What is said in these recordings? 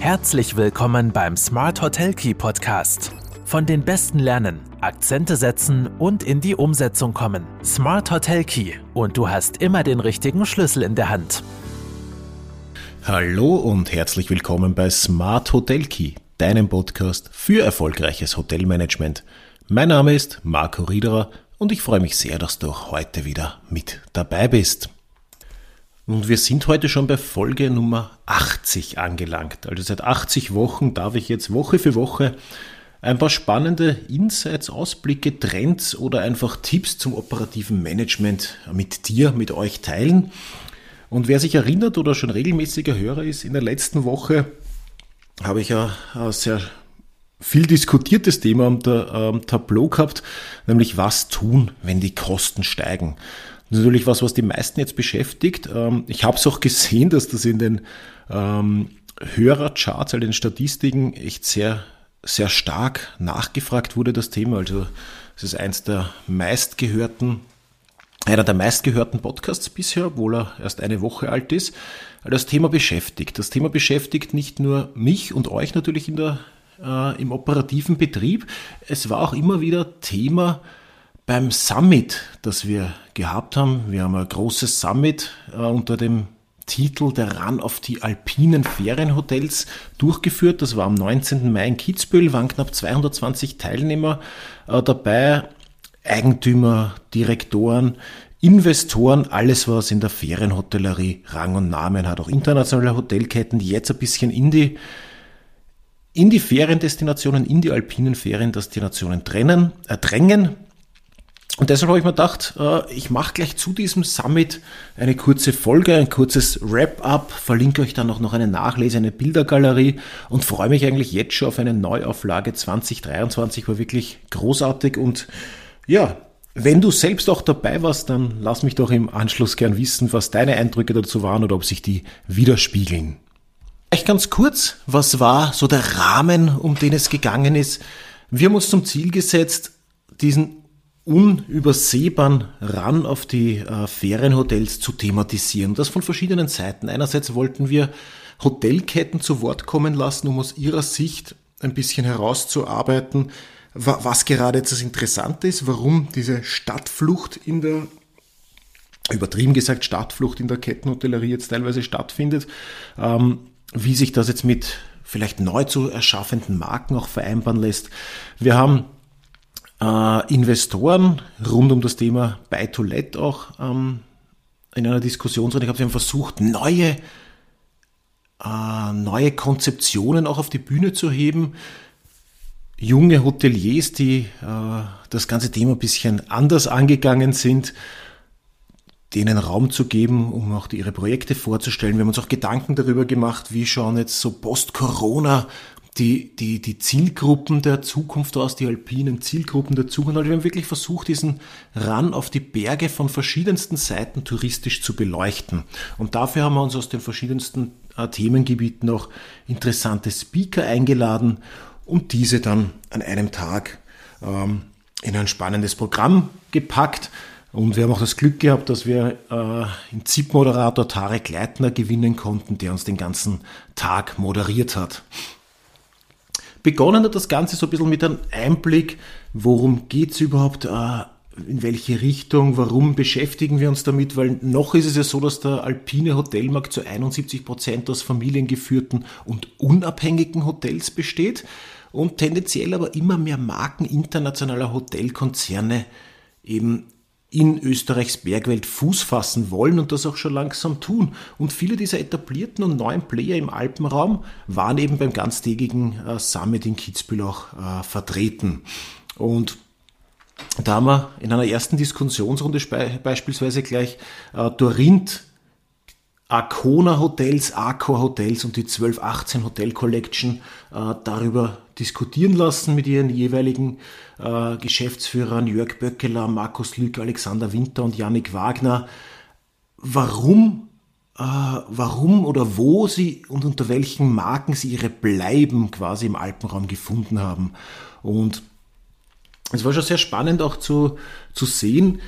Herzlich willkommen beim Smart Hotel Key Podcast. Von den Besten lernen, Akzente setzen und in die Umsetzung kommen. Smart Hotel Key und du hast immer den richtigen Schlüssel in der Hand. Hallo und herzlich willkommen bei Smart Hotel Key, deinem Podcast für erfolgreiches Hotelmanagement. Mein Name ist Marco Riederer und ich freue mich sehr, dass du heute wieder mit dabei bist. Und wir sind heute schon bei Folge Nummer 80 angelangt. Also seit 80 Wochen darf ich jetzt Woche für Woche ein paar spannende Insights, Ausblicke, Trends oder einfach Tipps zum operativen Management mit dir, mit euch teilen. Und wer sich erinnert oder schon regelmäßiger Hörer ist, in der letzten Woche habe ich ja ein sehr viel diskutiertes Thema am Tableau gehabt, nämlich was tun, wenn die Kosten steigen. Das ist natürlich was, was die meisten jetzt beschäftigt. Ähm, ich habe es auch gesehen, dass das in den ähm, Hörercharts, also den Statistiken, echt sehr, sehr stark nachgefragt wurde, das Thema. Also es ist eins der meistgehörten, einer der meistgehörten Podcasts bisher, obwohl er erst eine Woche alt ist. Das Thema beschäftigt. Das Thema beschäftigt nicht nur mich und euch natürlich in der, äh, im operativen Betrieb. Es war auch immer wieder Thema beim Summit, das wir gehabt haben, wir haben ein großes Summit äh, unter dem Titel der Run auf die alpinen Ferienhotels durchgeführt. Das war am 19. Mai in Kitzbühel, waren knapp 220 Teilnehmer äh, dabei, Eigentümer, Direktoren, Investoren, alles was in der Ferienhotellerie Rang und Namen hat, auch internationale Hotelketten, die jetzt ein bisschen in die in die Feriendestinationen, in die alpinen Feriendestinationen trennen, äh, drängen. Und deshalb habe ich mir gedacht, äh, ich mache gleich zu diesem Summit eine kurze Folge, ein kurzes Wrap-up, verlinke euch dann auch noch eine Nachlese, eine Bildergalerie und freue mich eigentlich jetzt schon auf eine Neuauflage 2023, war wirklich großartig und ja, wenn du selbst auch dabei warst, dann lass mich doch im Anschluss gern wissen, was deine Eindrücke dazu waren oder ob sich die widerspiegeln. Echt ganz kurz, was war so der Rahmen, um den es gegangen ist? Wir haben uns zum Ziel gesetzt, diesen unübersehbaren Ran auf die äh, Ferienhotels zu thematisieren. Das von verschiedenen Seiten. Einerseits wollten wir Hotelketten zu Wort kommen lassen, um aus ihrer Sicht ein bisschen herauszuarbeiten, was gerade jetzt das Interessante ist, warum diese Stadtflucht in der, übertrieben gesagt, Stadtflucht in der Kettenhotellerie jetzt teilweise stattfindet, ähm, wie sich das jetzt mit vielleicht neu zu erschaffenden Marken auch vereinbaren lässt. Wir haben äh, Investoren rund um das Thema Buy to Let auch ähm, in einer Diskussionsrunde. Sie haben versucht, neue, äh, neue Konzeptionen auch auf die Bühne zu heben. Junge Hoteliers, die äh, das ganze Thema ein bisschen anders angegangen sind, denen Raum zu geben, um auch ihre Projekte vorzustellen. Wir haben uns auch Gedanken darüber gemacht, wie schauen jetzt so Post-Corona die, die, die Zielgruppen der Zukunft aus, die alpinen Zielgruppen der Zukunft. Also wir haben wirklich versucht, diesen Run auf die Berge von verschiedensten Seiten touristisch zu beleuchten. Und dafür haben wir uns aus den verschiedensten äh, Themengebieten auch interessante Speaker eingeladen und diese dann an einem Tag ähm, in ein spannendes Programm gepackt. Und wir haben auch das Glück gehabt, dass wir äh, in ZIP-Moderator Tarek Leitner gewinnen konnten, der uns den ganzen Tag moderiert hat. Begonnen hat das Ganze so ein bisschen mit einem Einblick, worum geht's überhaupt, äh, in welche Richtung, warum beschäftigen wir uns damit, weil noch ist es ja so, dass der alpine Hotelmarkt zu 71 Prozent aus familiengeführten und unabhängigen Hotels besteht und tendenziell aber immer mehr Marken internationaler Hotelkonzerne eben in Österreichs Bergwelt Fuß fassen wollen und das auch schon langsam tun. Und viele dieser etablierten und neuen Player im Alpenraum waren eben beim ganztägigen äh, Summit in Kitzbühel auch äh, vertreten. Und da haben wir in einer ersten Diskussionsrunde beispielsweise gleich äh, Dorint Arcona Hotels, Accor Hotels und die 1218 Hotel Collection äh, darüber diskutieren lassen mit ihren jeweiligen äh, Geschäftsführern Jörg Böckeler, Markus Lück, Alexander Winter und Yannick Wagner, warum, äh, warum oder wo sie und unter welchen Marken sie ihre Bleiben quasi im Alpenraum gefunden haben. Und es war schon sehr spannend auch zu, zu sehen,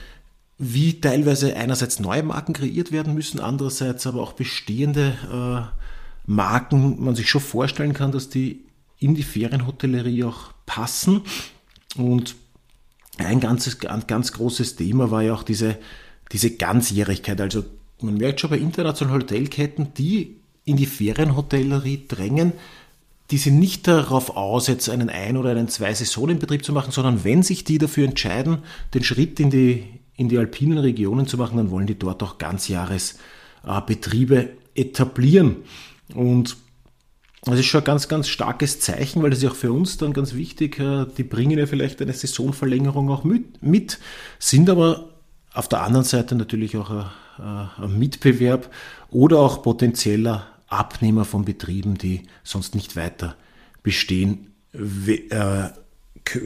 wie teilweise einerseits neue Marken kreiert werden müssen, andererseits aber auch bestehende äh, Marken man sich schon vorstellen kann, dass die in die Ferienhotellerie auch passen. Und ein ganzes, ganz großes Thema war ja auch diese, diese Ganzjährigkeit. Also man merkt schon bei internationalen Hotelketten, die in die Ferienhotellerie drängen, die sind nicht darauf aus, jetzt einen ein- oder einen zwei Saisonenbetrieb zu machen, sondern wenn sich die dafür entscheiden, den Schritt in die, in die alpinen Regionen zu machen, dann wollen die dort auch Ganzjahresbetriebe etablieren. Und das ist schon ein ganz, ganz starkes Zeichen, weil das ist auch für uns dann ganz wichtig. Äh, die bringen ja vielleicht eine Saisonverlängerung auch mit, sind aber auf der anderen Seite natürlich auch ein, ein Mitbewerb oder auch potenzieller Abnehmer von Betrieben, die sonst nicht weiter bestehen, äh,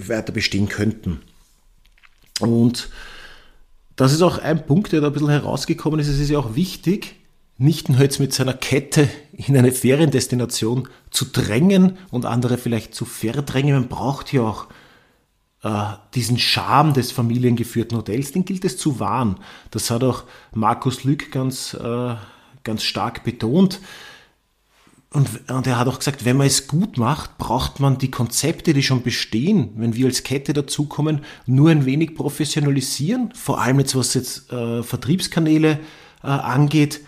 weiter bestehen könnten. Und das ist auch ein Punkt, der da ein bisschen herausgekommen ist. Es ist ja auch wichtig, nicht nur jetzt mit seiner Kette in eine Feriendestination zu drängen und andere vielleicht zu verdrängen. Man braucht ja auch äh, diesen Charme des familiengeführten Hotels, den gilt es zu wahren. Das hat auch Markus Lück ganz, äh, ganz stark betont. Und, und er hat auch gesagt, wenn man es gut macht, braucht man die Konzepte, die schon bestehen, wenn wir als Kette dazukommen, nur ein wenig professionalisieren, vor allem jetzt was jetzt äh, Vertriebskanäle äh, angeht.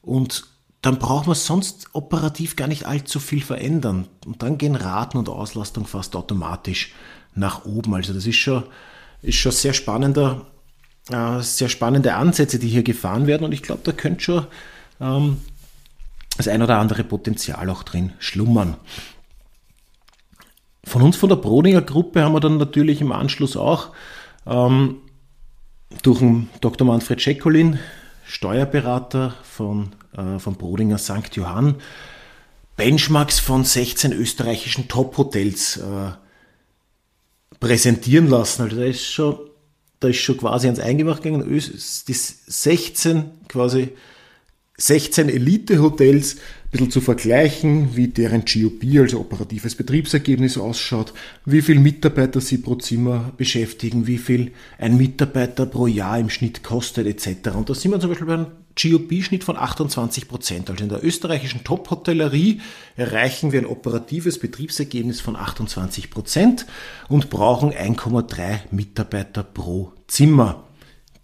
Und dann braucht man sonst operativ gar nicht allzu viel verändern. Und dann gehen Raten und Auslastung fast automatisch nach oben. Also das ist schon, ist schon sehr spannender, äh, sehr spannende Ansätze, die hier gefahren werden. Und ich glaube, da könnte schon ähm, das ein oder andere Potenzial auch drin schlummern. Von uns, von der Brodinger Gruppe, haben wir dann natürlich im Anschluss auch ähm, durch den Dr. Manfred Schekolin, Steuerberater von, äh, von Brodinger St. Johann, Benchmarks von 16 österreichischen Top-Hotels äh, präsentieren lassen. Also da ist schon, da ist schon quasi ans Eingemacht gegangen. Die 16 quasi 16 Elite-Hotels ein bisschen zu vergleichen, wie deren GOP, also operatives Betriebsergebnis ausschaut, wie viel Mitarbeiter sie pro Zimmer beschäftigen, wie viel ein Mitarbeiter pro Jahr im Schnitt kostet etc. Und da sind wir zum Beispiel beim GOP-Schnitt von 28 Prozent. Also in der österreichischen Top-Hotellerie erreichen wir ein operatives Betriebsergebnis von 28 Prozent und brauchen 1,3 Mitarbeiter pro Zimmer.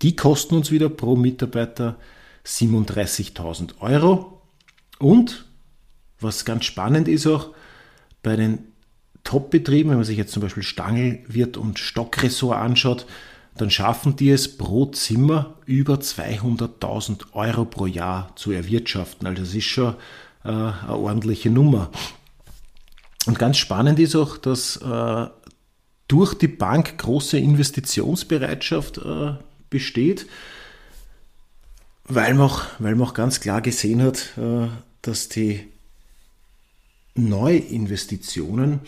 Die kosten uns wieder pro Mitarbeiter 37.000 Euro. Und was ganz spannend ist auch, bei den Top-Betrieben, wenn man sich jetzt zum Beispiel Stangelwirt und Stockressort anschaut, dann schaffen die es pro Zimmer über 200.000 Euro pro Jahr zu erwirtschaften. Also das ist schon äh, eine ordentliche Nummer. Und ganz spannend ist auch, dass äh, durch die Bank große Investitionsbereitschaft äh, besteht weil man auch, weil man auch ganz klar gesehen hat, äh, dass die Neuinvestitionen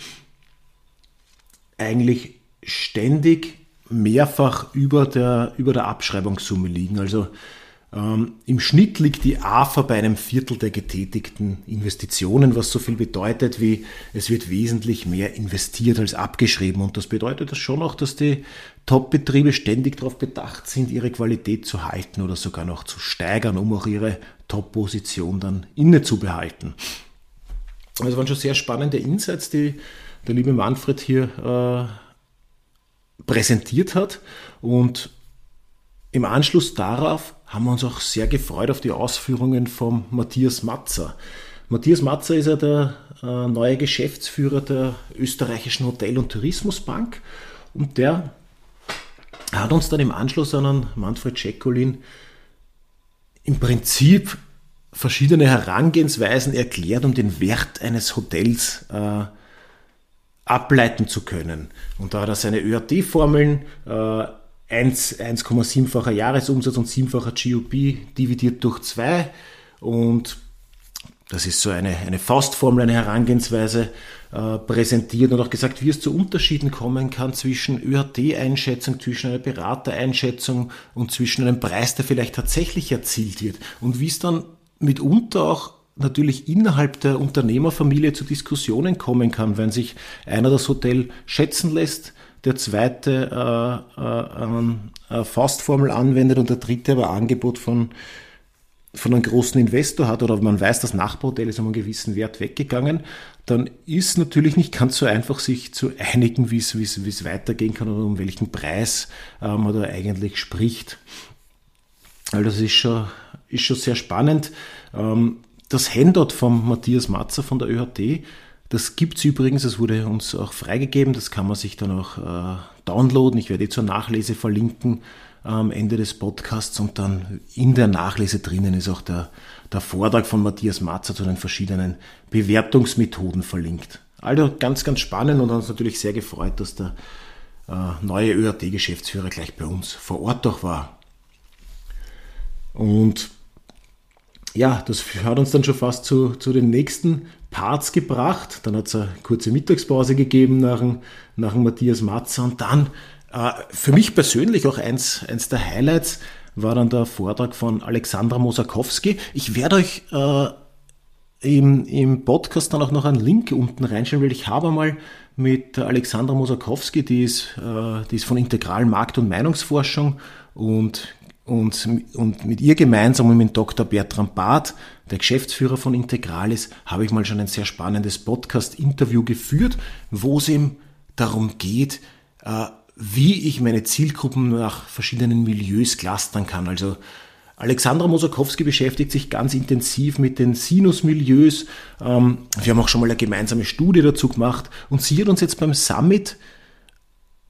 eigentlich ständig mehrfach über der, über der Abschreibungssumme liegen. Also ähm, Im Schnitt liegt die AFA bei einem Viertel der getätigten Investitionen, was so viel bedeutet wie es wird wesentlich mehr investiert als abgeschrieben. Und das bedeutet das schon auch, dass die Top-Betriebe ständig darauf bedacht sind, ihre Qualität zu halten oder sogar noch zu steigern, um auch ihre Top-Position dann inne zu behalten. Das waren schon sehr spannende Insights, die der liebe Manfred hier äh, präsentiert hat. Und im Anschluss darauf haben wir uns auch sehr gefreut auf die Ausführungen von Matthias Matzer. Matthias Matzer ist ja der äh, neue Geschäftsführer der österreichischen Hotel- und Tourismusbank und der hat uns dann im Anschluss an Manfred Schekolin im Prinzip verschiedene Herangehensweisen erklärt, um den Wert eines Hotels äh, ableiten zu können. Und da hat er seine ÖAT-Formeln äh, 1,7-facher Jahresumsatz und 7-facher GOP dividiert durch 2 und das ist so eine, eine Faustformel, eine Herangehensweise äh, präsentiert und auch gesagt, wie es zu Unterschieden kommen kann zwischen ÖHT-Einschätzung, zwischen einer Beratereinschätzung und zwischen einem Preis, der vielleicht tatsächlich erzielt wird. Und wie es dann mitunter auch natürlich innerhalb der Unternehmerfamilie zu Diskussionen kommen kann, wenn sich einer das Hotel schätzen lässt, der zweite äh, äh, äh, Faustformel anwendet und der dritte aber Angebot von von einem großen Investor hat oder man weiß, das Nachbarhotel ist um einen gewissen Wert weggegangen, dann ist natürlich nicht ganz so einfach, sich zu einigen, wie es, weitergehen kann oder um welchen Preis ähm, man da eigentlich spricht. Also das ist schon, ist schon sehr spannend. Ähm, das Handout von Matthias Matzer von der ÖHT, das gibt es übrigens, das wurde uns auch freigegeben, das kann man sich dann auch äh, downloaden. Ich werde zur Nachlese verlinken am Ende des Podcasts und dann in der Nachlese drinnen ist auch der, der Vortrag von Matthias Matzer zu den verschiedenen Bewertungsmethoden verlinkt. Also ganz, ganz spannend und uns natürlich sehr gefreut, dass der äh, neue ÖAT-Geschäftsführer gleich bei uns vor Ort auch war. Und ja, das hat uns dann schon fast zu, zu den nächsten Parts gebracht. Dann hat es eine kurze Mittagspause gegeben nach nach Matthias Matzer und dann für mich persönlich auch eins, eins der Highlights war dann der Vortrag von Alexandra Mosakowski. Ich werde euch äh, im, im Podcast dann auch noch einen Link unten reinstellen, weil ich habe mal mit Alexandra Mosakowski, die ist, äh, die ist von integralen Markt- und Meinungsforschung und, und, und mit ihr gemeinsam und mit Dr. Bertram Barth, der Geschäftsführer von Integralis, habe ich mal schon ein sehr spannendes Podcast-Interview geführt, wo es eben darum geht, äh, wie ich meine Zielgruppen nach verschiedenen Milieus clustern kann. Also Alexandra Mosakowski beschäftigt sich ganz intensiv mit den Sinus-Milieus. Ähm, wir haben auch schon mal eine gemeinsame Studie dazu gemacht und sie hat uns jetzt beim Summit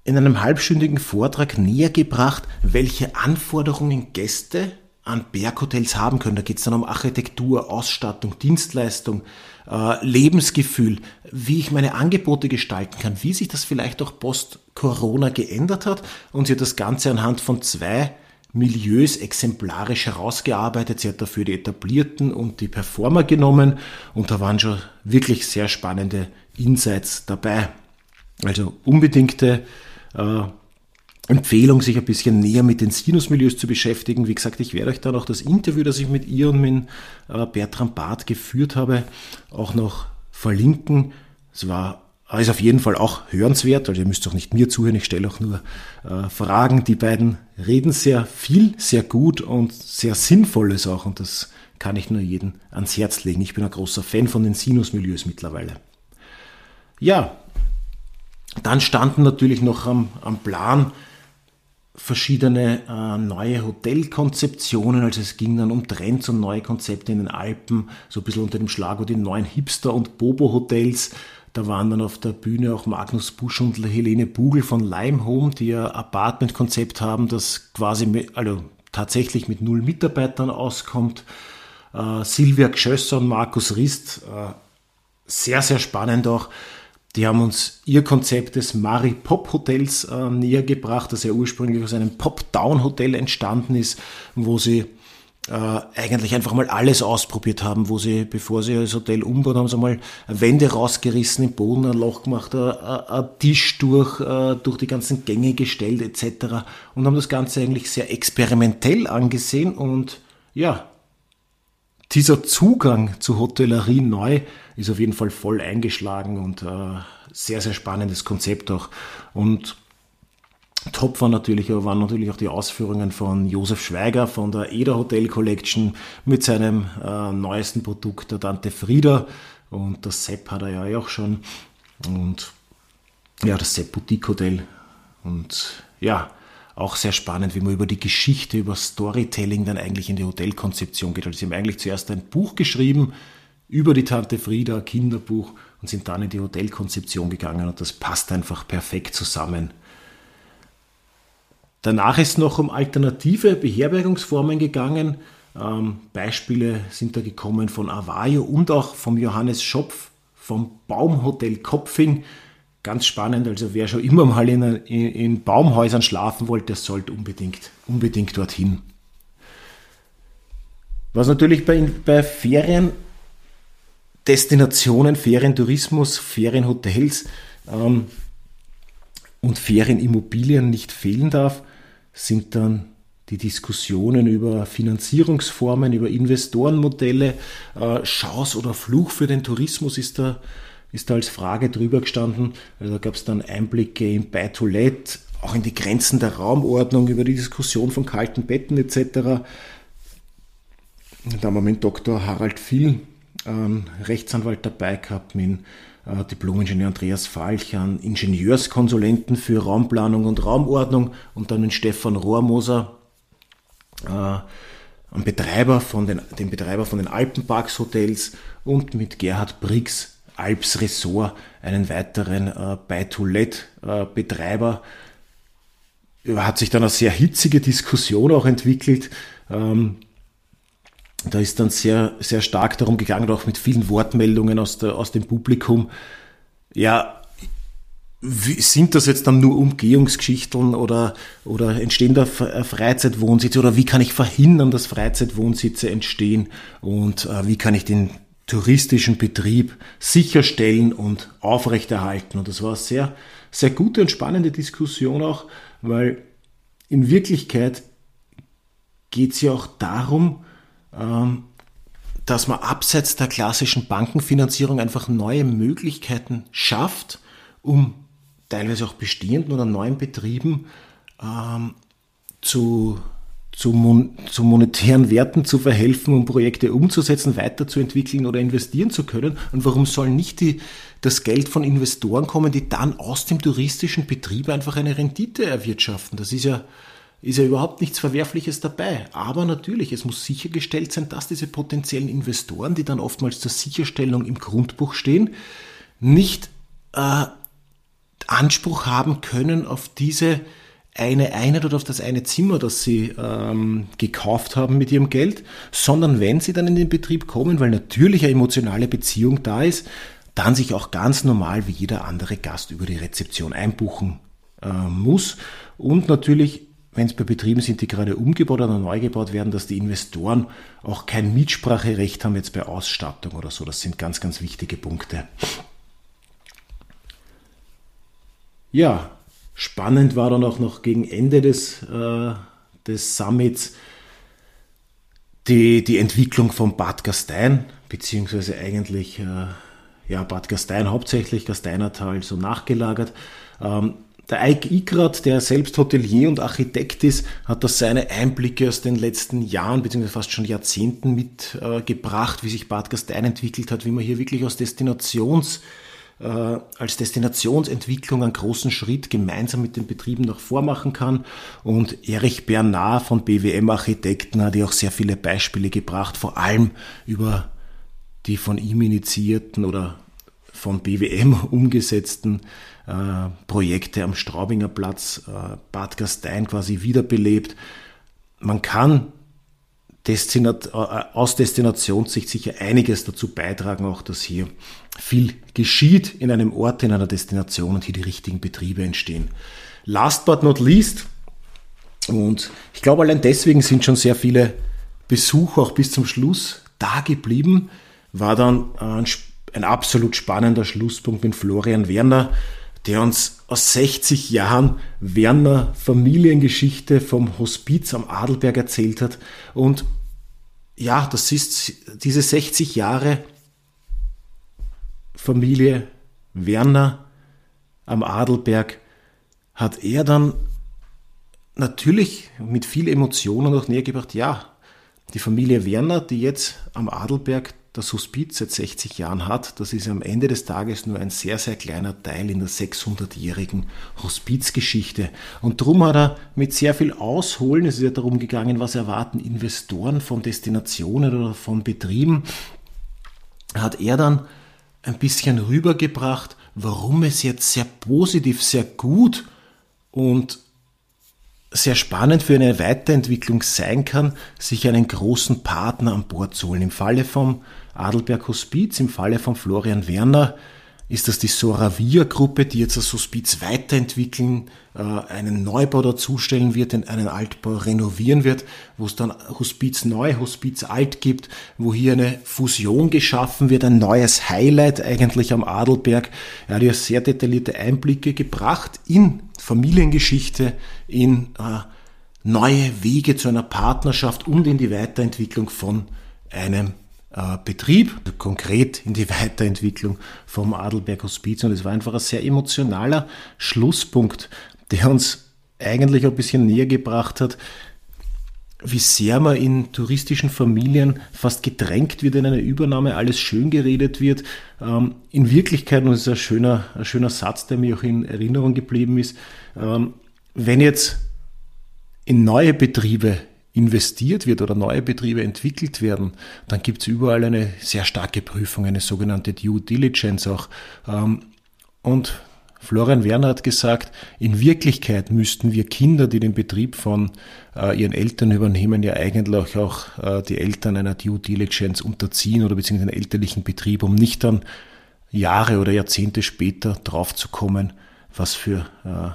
in einem halbstündigen Vortrag näher gebracht, welche Anforderungen Gäste an Berghotels haben können. Da geht es dann um Architektur, Ausstattung, Dienstleistung, äh, Lebensgefühl, wie ich meine Angebote gestalten kann, wie sich das vielleicht auch post-Corona geändert hat. Und sie hat das Ganze anhand von zwei Milieus exemplarisch herausgearbeitet. Sie hat dafür die etablierten und die Performer genommen und da waren schon wirklich sehr spannende Insights dabei. Also unbedingte äh, Empfehlung, sich ein bisschen näher mit den Sinusmilieus zu beschäftigen. Wie gesagt, ich werde euch dann auch das Interview, das ich mit ihr und mit äh, Bertram Barth geführt habe, auch noch verlinken. Es war ist auf jeden Fall auch hörenswert, also ihr müsst auch nicht mir zuhören, ich stelle auch nur äh, Fragen. Die beiden reden sehr viel, sehr gut und sehr Sinnvolles auch und das kann ich nur jedem ans Herz legen. Ich bin ein großer Fan von den Sinusmilieus mittlerweile. Ja, dann standen natürlich noch am, am Plan verschiedene äh, neue Hotelkonzeptionen. Also es ging dann um Trends und neue Konzepte in den Alpen, so ein bisschen unter dem Schlagwort die neuen Hipster- und Bobo-Hotels. Da waren dann auf der Bühne auch Magnus Busch und Helene Bugel von Lime Home, die ein Apartment-Konzept haben, das quasi mit, also tatsächlich mit null Mitarbeitern auskommt. Äh, Silvia Gschösser und Markus Rist, äh, sehr, sehr spannend auch. Die haben uns ihr Konzept des Mari Pop Hotels äh, näher gebracht, das ja ursprünglich aus einem Pop-Down Hotel entstanden ist, wo sie äh, eigentlich einfach mal alles ausprobiert haben, wo sie, bevor sie das Hotel umbauen, haben sie mal Wände rausgerissen, im Boden ein Loch gemacht, ein Tisch durch, äh, durch die ganzen Gänge gestellt etc. und haben das Ganze eigentlich sehr experimentell angesehen und ja, dieser Zugang zur Hotellerie neu ist auf jeden Fall voll eingeschlagen und äh, sehr, sehr spannendes Konzept auch. Und top war natürlich, waren natürlich auch die Ausführungen von Josef Schweiger von der Eder Hotel Collection mit seinem äh, neuesten Produkt, der Dante Frieda. Und das Sepp hat er ja auch schon. Und ja, das Sepp Boutique Hotel. Und ja, auch sehr spannend, wie man über die Geschichte, über Storytelling dann eigentlich in die Hotelkonzeption geht. Also sie haben eigentlich zuerst ein Buch geschrieben über die Tante Frieda, Kinderbuch, und sind dann in die Hotelkonzeption gegangen und das passt einfach perfekt zusammen. Danach ist noch um alternative Beherbergungsformen gegangen. Ähm, Beispiele sind da gekommen von Avayo und auch vom Johannes Schopf vom Baumhotel Kopfing. Ganz spannend, also wer schon immer mal in, in, Baumhäusern schlafen wollte, sollte unbedingt, unbedingt dorthin. Was natürlich bei, bei Feriendestinationen, Ferientourismus, Ferienhotels ähm, und Ferienimmobilien nicht fehlen darf, sind dann die Diskussionen über Finanzierungsformen, über Investorenmodelle, äh, Chance oder Fluch für den Tourismus ist da ist da als Frage drüber gestanden. Also da gab es dann Einblicke in Buy-to-Let, auch in die Grenzen der Raumordnung, über die Diskussion von kalten Betten etc. Da haben wir mit Dr. Harald Vill, ähm, Rechtsanwalt dabei gehabt, mit äh, Diplom-Ingenieur Andreas Falchern, Ingenieurskonsulenten für Raumplanung und Raumordnung und dann mit Stefan Rohrmoser, äh, am Betreiber von den, dem Betreiber von den Alpenparks Hotels und mit Gerhard Briggs, Alps Ressort, einen weiteren äh, Buy-to-Let-Betreiber. Äh, hat sich dann eine sehr hitzige Diskussion auch entwickelt. Ähm, da ist dann sehr, sehr stark darum gegangen, auch mit vielen Wortmeldungen aus, der, aus dem Publikum. Ja, wie, sind das jetzt dann nur Umgehungsgeschichten oder, oder entstehen da äh, Freizeitwohnsitze oder wie kann ich verhindern, dass Freizeitwohnsitze entstehen und äh, wie kann ich den touristischen Betrieb sicherstellen und aufrechterhalten? Und das war eine sehr, sehr gute und spannende Diskussion auch, weil in Wirklichkeit geht es ja auch darum, ähm, dass man abseits der klassischen Bankenfinanzierung einfach neue Möglichkeiten schafft, um teilweise auch bestehenden oder neuen Betrieben ähm, zu, zu, mon zu monetären Werten zu verhelfen, um Projekte umzusetzen, weiterzuentwickeln oder investieren zu können. Und warum soll nicht die, das Geld von Investoren kommen, die dann aus dem touristischen Betrieb einfach eine Rendite erwirtschaften? Das ist ja, ist ja überhaupt nichts Verwerfliches dabei. Aber natürlich, es muss sichergestellt sein, dass diese potenziellen Investoren, die dann oftmals zur Sicherstellung im Grundbuch stehen, nicht äh, Anspruch haben können auf diese eine Einheit oder auf das eine Zimmer, das sie ähm, gekauft haben mit ihrem Geld, sondern wenn sie dann in den Betrieb kommen, weil natürlich eine emotionale Beziehung da ist, dann sich auch ganz normal wie jeder andere Gast über die Rezeption einbuchen äh, muss und natürlich wenn es bei Betrieben sind, die gerade umgebaut oder neu gebaut werden, dass die Investoren auch kein Mitspracherecht haben jetzt bei Ausstattung oder so. Das sind ganz, ganz wichtige Punkte. Ja, spannend war dann auch noch gegen Ende des, äh, des Summits die, die Entwicklung von Bad Gastein, beziehungsweise eigentlich äh, ja, Bad Gastein hauptsächlich, Gasteinertal so nachgelagert. Ähm, der Eik Ikrat, der selbst Hotelier und Architekt ist, hat da seine Einblicke aus den letzten Jahren beziehungsweise fast schon Jahrzehnten mitgebracht, äh, wie sich Bad Gastein entwickelt hat, wie man hier wirklich aus Destinations- als Destinationsentwicklung einen großen Schritt gemeinsam mit den Betrieben noch vormachen kann. Und Erich Bernard von BWM Architekten hat ja auch sehr viele Beispiele gebracht, vor allem über die von ihm initiierten oder von BWM umgesetzten äh, Projekte am Straubinger Platz, äh, Bad Gastein quasi wiederbelebt. Man kann Destinat äh, aus Destinationssicht sicher einiges dazu beitragen, auch dass hier viel geschieht in einem Ort, in einer Destination und hier die richtigen Betriebe entstehen. Last but not least, und ich glaube allein deswegen sind schon sehr viele Besucher auch bis zum Schluss da geblieben, war dann ein, ein absolut spannender Schlusspunkt mit Florian Werner, der uns aus 60 Jahren Werner Familiengeschichte vom Hospiz am Adelberg erzählt hat und ja, das ist diese 60 Jahre Familie Werner am Adelberg. Hat er dann natürlich mit viel Emotionen noch näher gebracht, ja, die Familie Werner, die jetzt am Adelberg das Hospiz seit 60 Jahren hat, das ist am Ende des Tages nur ein sehr, sehr kleiner Teil in der 600-jährigen Hospizgeschichte. Und darum hat er mit sehr viel Ausholen, es ist ja darum gegangen, was erwarten Investoren von Destinationen oder von Betrieben, hat er dann ein bisschen rübergebracht, warum es jetzt sehr positiv, sehr gut und sehr spannend für eine Weiterentwicklung sein kann, sich einen großen Partner an Bord zu holen. Im Falle vom Adelberg Hospiz, im Falle von Florian Werner ist das die Soravia-Gruppe, die jetzt das Hospiz weiterentwickeln, äh, einen Neubau dazustellen wird, einen Altbau renovieren wird, wo es dann Hospiz neu, Hospiz alt gibt, wo hier eine Fusion geschaffen wird, ein neues Highlight eigentlich am Adelberg. Er hat ja sehr detaillierte Einblicke gebracht in Familiengeschichte, in äh, neue Wege zu einer Partnerschaft und in die Weiterentwicklung von einem äh, Betrieb, konkret in die Weiterentwicklung vom Adelberg Hospiz. Und es war einfach ein sehr emotionaler Schlusspunkt, der uns eigentlich ein bisschen näher gebracht hat, wie sehr man in touristischen Familien fast gedrängt wird in eine Übernahme, alles schön geredet wird. Ähm, in Wirklichkeit, und das ist ein schöner, ein schöner Satz, der mir auch in Erinnerung geblieben ist, ähm, wenn jetzt in neue Betriebe investiert wird oder neue Betriebe entwickelt werden, dann gibt es überall eine sehr starke Prüfung, eine sogenannte Due Diligence auch. Ähm, und Florian Werner hat gesagt, in Wirklichkeit müssten wir Kinder, die den Betrieb von äh, ihren Eltern übernehmen, ja eigentlich auch äh, die Eltern einer Due Diligence unterziehen oder beziehungsweise einen elterlichen Betrieb, um nicht dann Jahre oder Jahrzehnte später draufzukommen, was für äh,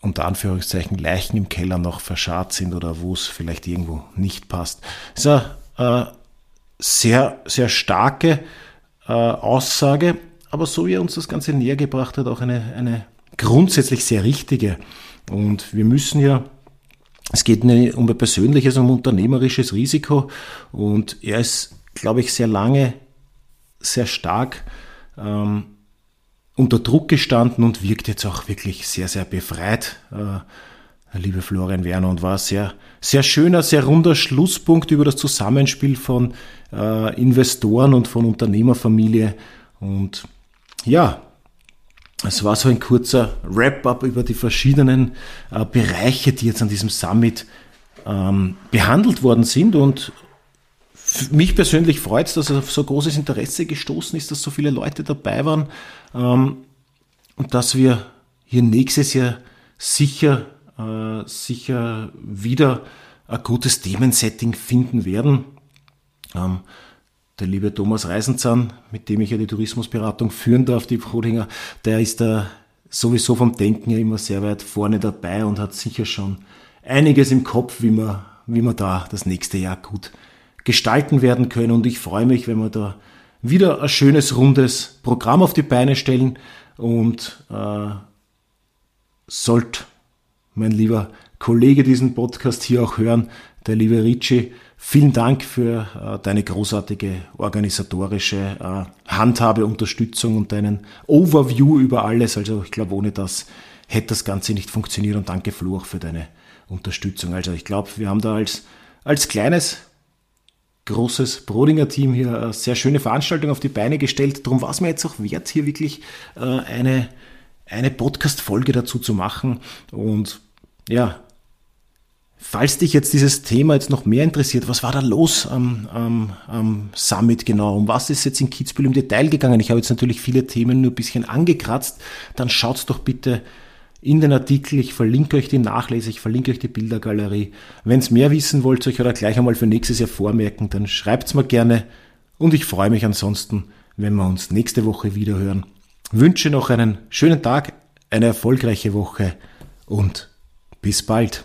unter Anführungszeichen Leichen im Keller noch verscharrt sind oder wo es vielleicht irgendwo nicht passt. Das ist eine äh, sehr, sehr starke äh, Aussage aber so wie er uns das Ganze näher gebracht hat, auch eine, eine grundsätzlich sehr richtige. Und wir müssen ja, es geht nicht um ein persönliches, um unternehmerisches Risiko. Und er ist, glaube ich, sehr lange, sehr stark ähm, unter Druck gestanden und wirkt jetzt auch wirklich sehr, sehr befreit, äh, liebe Florian Werner, und war sehr, sehr schöner, sehr runder Schlusspunkt über das Zusammenspiel von äh, Investoren und von Unternehmerfamilie. Und ja, es war so ein kurzer Wrap-up über die verschiedenen äh, Bereiche, die jetzt an diesem Summit ähm, behandelt worden sind. Und mich persönlich freut es, dass auf so großes Interesse gestoßen ist, dass so viele Leute dabei waren ähm, und dass wir hier nächstes Jahr sicher, äh, sicher wieder ein gutes Themensetting finden werden. Ähm, der liebe Thomas Reisenzahn, mit dem ich ja die Tourismusberatung führen darf, die Brodinger, der ist da sowieso vom Denken her immer sehr weit vorne dabei und hat sicher schon einiges im Kopf, wie wir, wie wir da das nächste Jahr gut gestalten werden können. Und ich freue mich, wenn wir da wieder ein schönes, rundes Programm auf die Beine stellen. Und äh, sollte mein lieber Kollege diesen Podcast hier auch hören, der liebe Ricci, Vielen Dank für äh, deine großartige organisatorische äh, Handhabe, Unterstützung und deinen Overview über alles. Also ich glaube, ohne das hätte das Ganze nicht funktioniert und danke Flo auch für deine Unterstützung. Also ich glaube, wir haben da als, als kleines, großes Brodinger Team hier eine sehr schöne Veranstaltung auf die Beine gestellt. Darum war es mir jetzt auch wert, hier wirklich äh, eine, eine Podcast-Folge dazu zu machen. Und ja, Falls dich jetzt dieses Thema jetzt noch mehr interessiert, was war da los am, am, am Summit genau? Um was ist jetzt in Kitzbühel im Detail gegangen? Ich habe jetzt natürlich viele Themen nur ein bisschen angekratzt. Dann schaut's doch bitte in den Artikel. Ich verlinke euch die Nachlese, ich verlinke euch die Bildergalerie. Wenn's mehr wissen wollt, euch oder gleich einmal für nächstes Jahr vormerken, dann schreibt's mir gerne. Und ich freue mich ansonsten, wenn wir uns nächste Woche wieder hören. Wünsche noch einen schönen Tag, eine erfolgreiche Woche und bis bald.